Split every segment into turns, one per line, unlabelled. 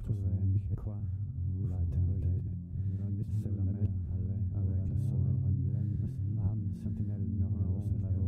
retrouverai quoi La terre c'est la mer avec le soleil. Âme sentinelle murmure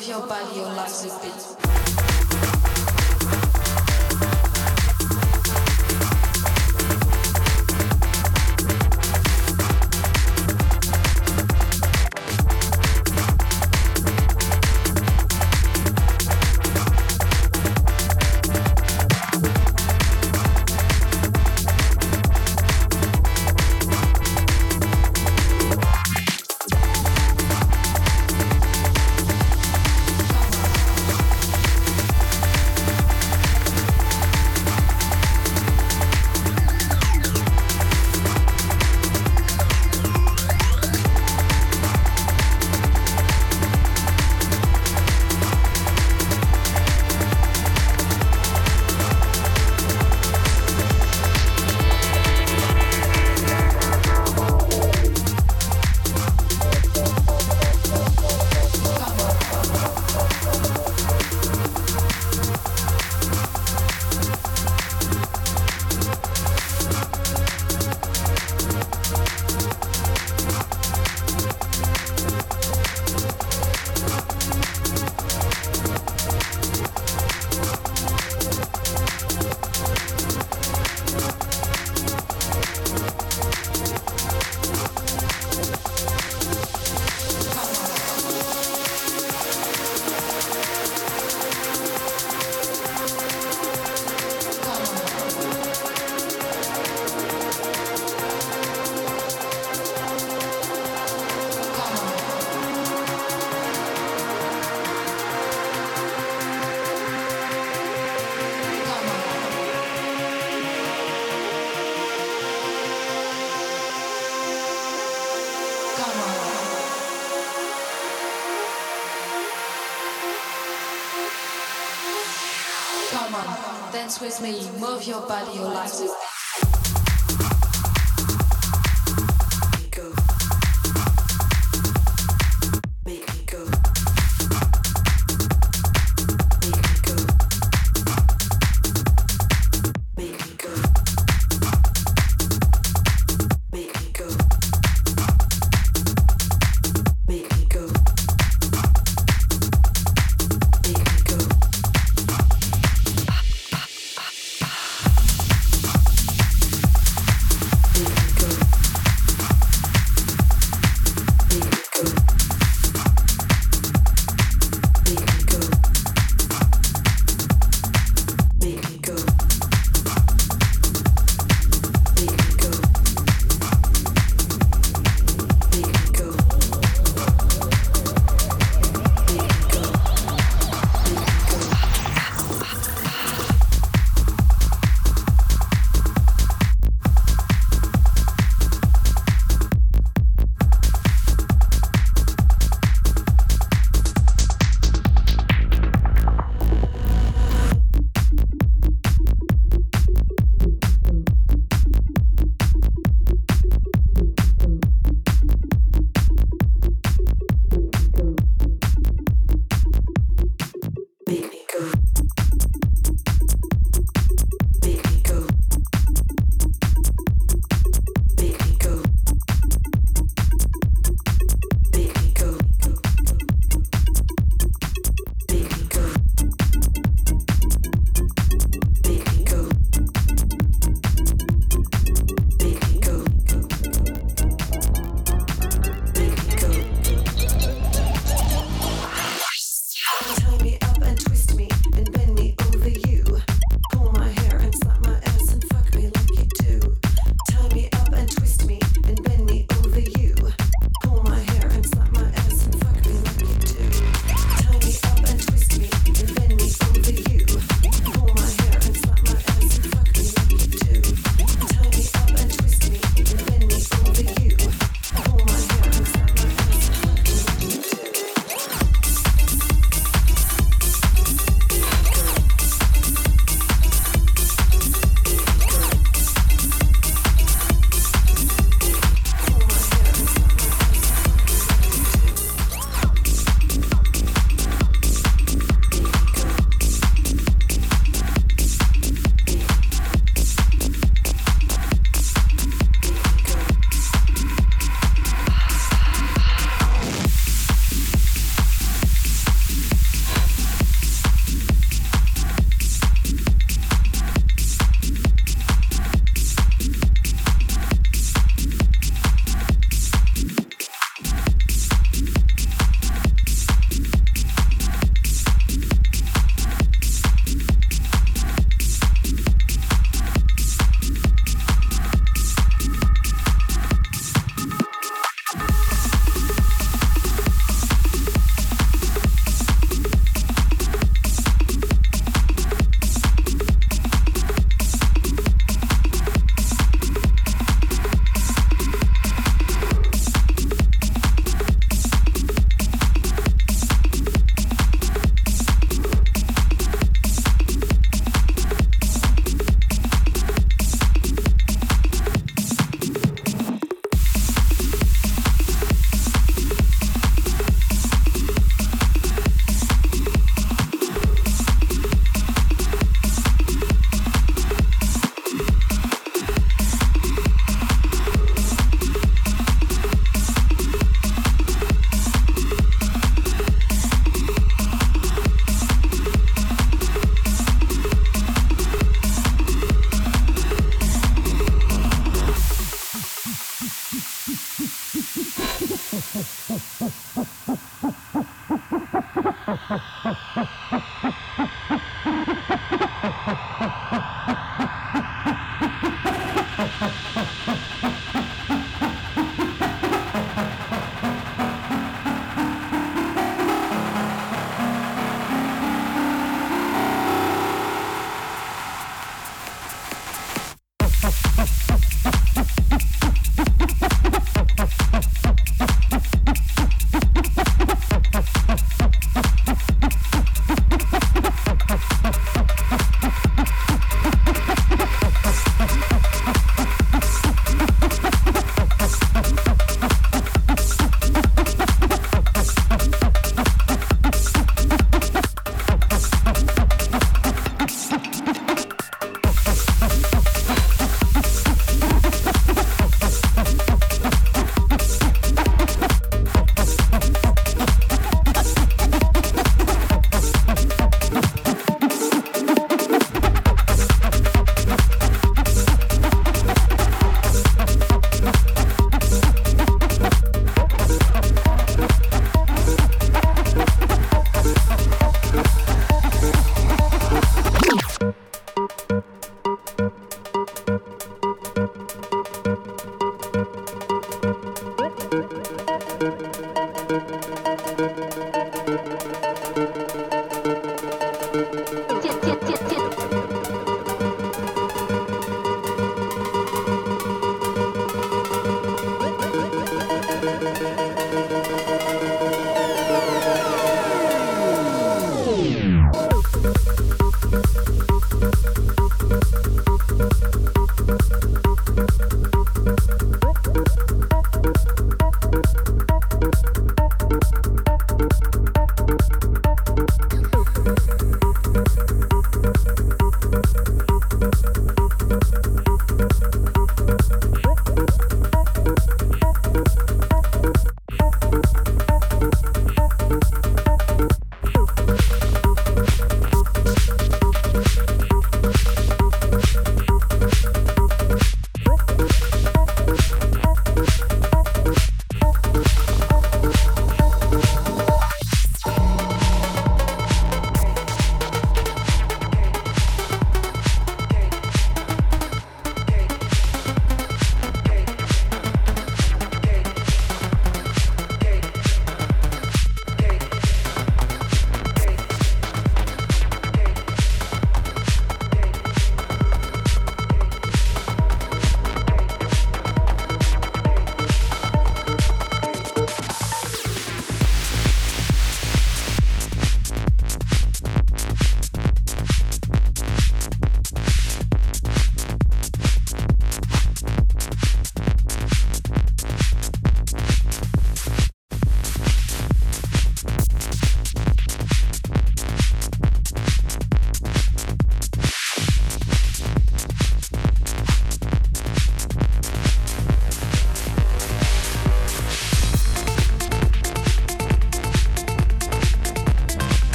我
不要。Dance with me, move your body, your life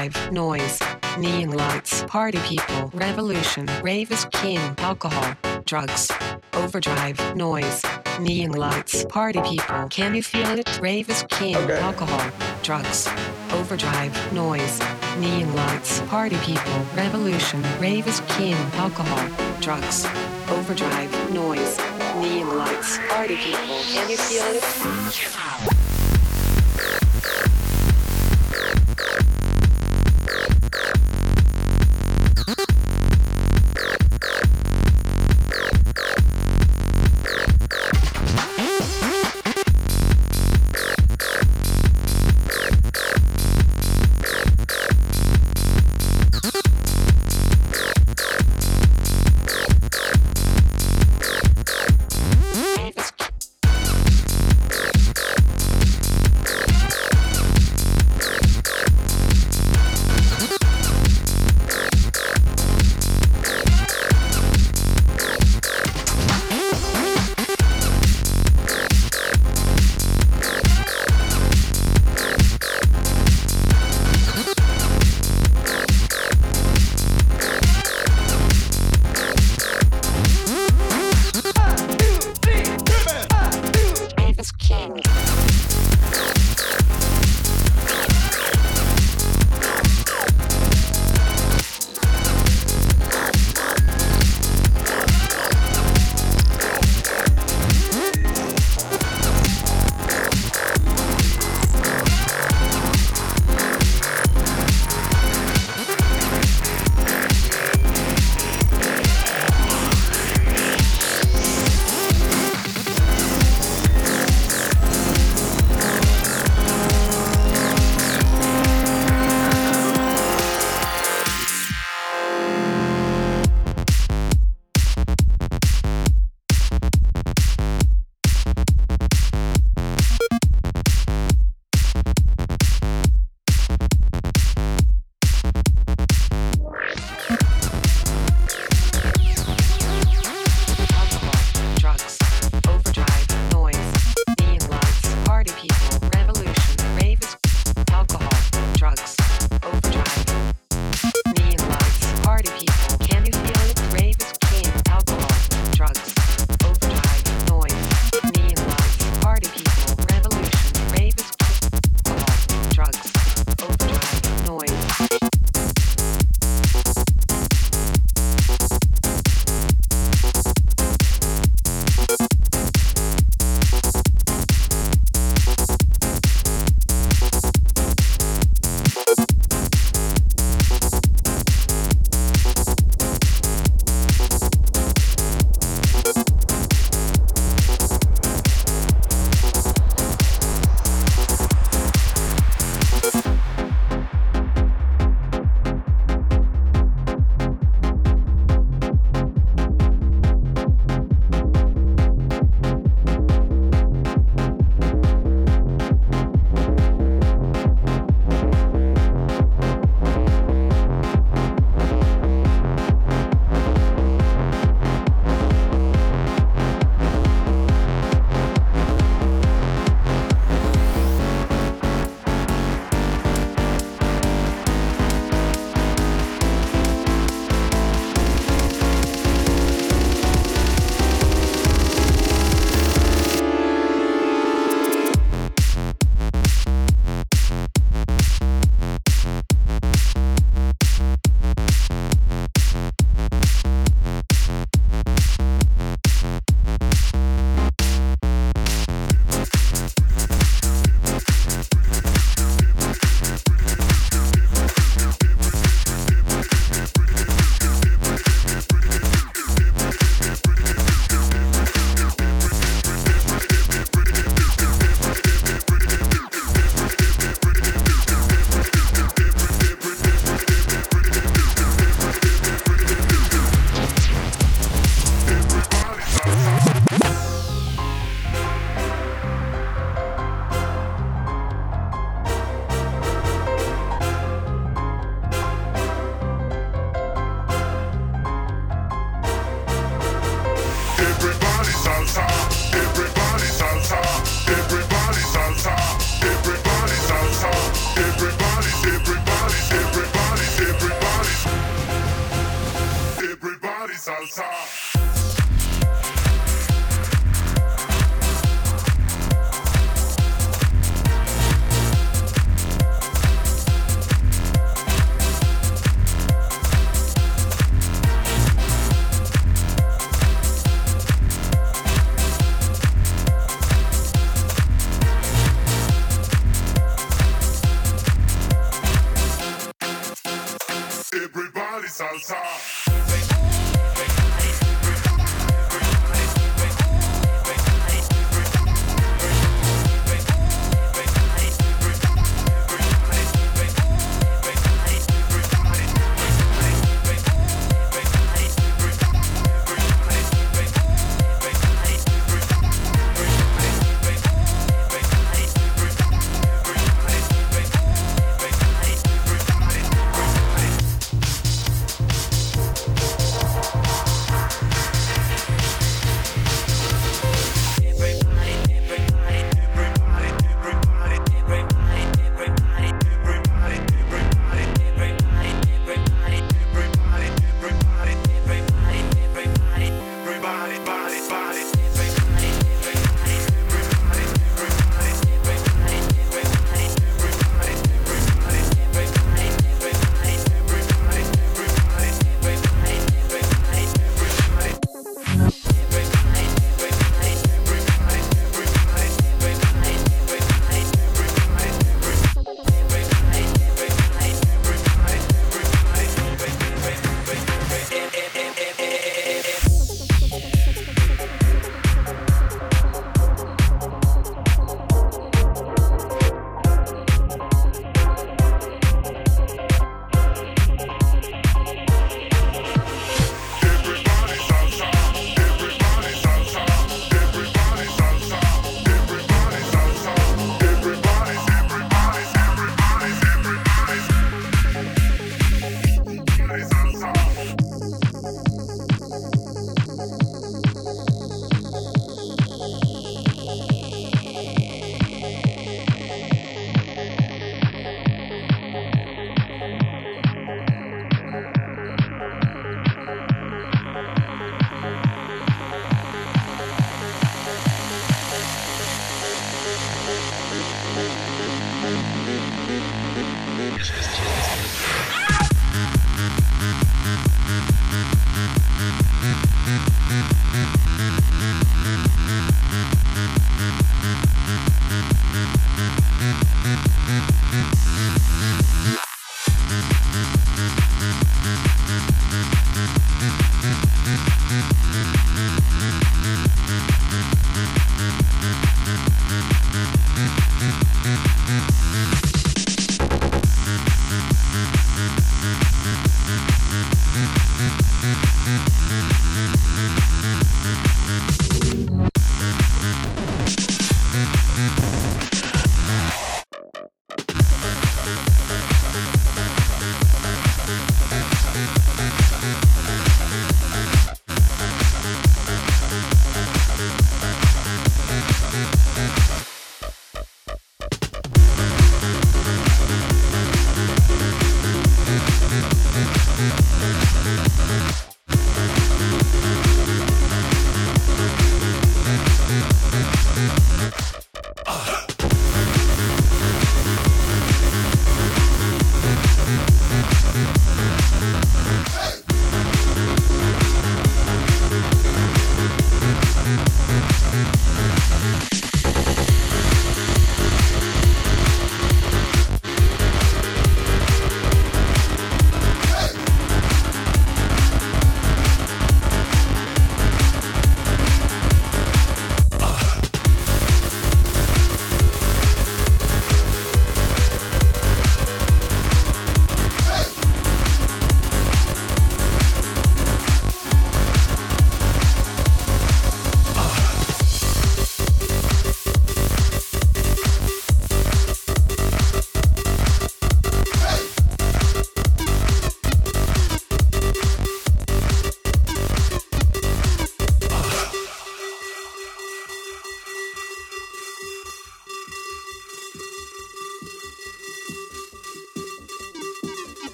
overdrive, noise, neon lights, party people, revolution, rave is king, alcohol, drugs, overdrive, noise, neon lights, party people, can you feel it? Rave is king,
Okay.
alcohol, drugs, overdrive, noise, neon lights, party people, revolution, rave is king, alcohol, drugs, overdrive, noise, neon lights, party people, can you feel it?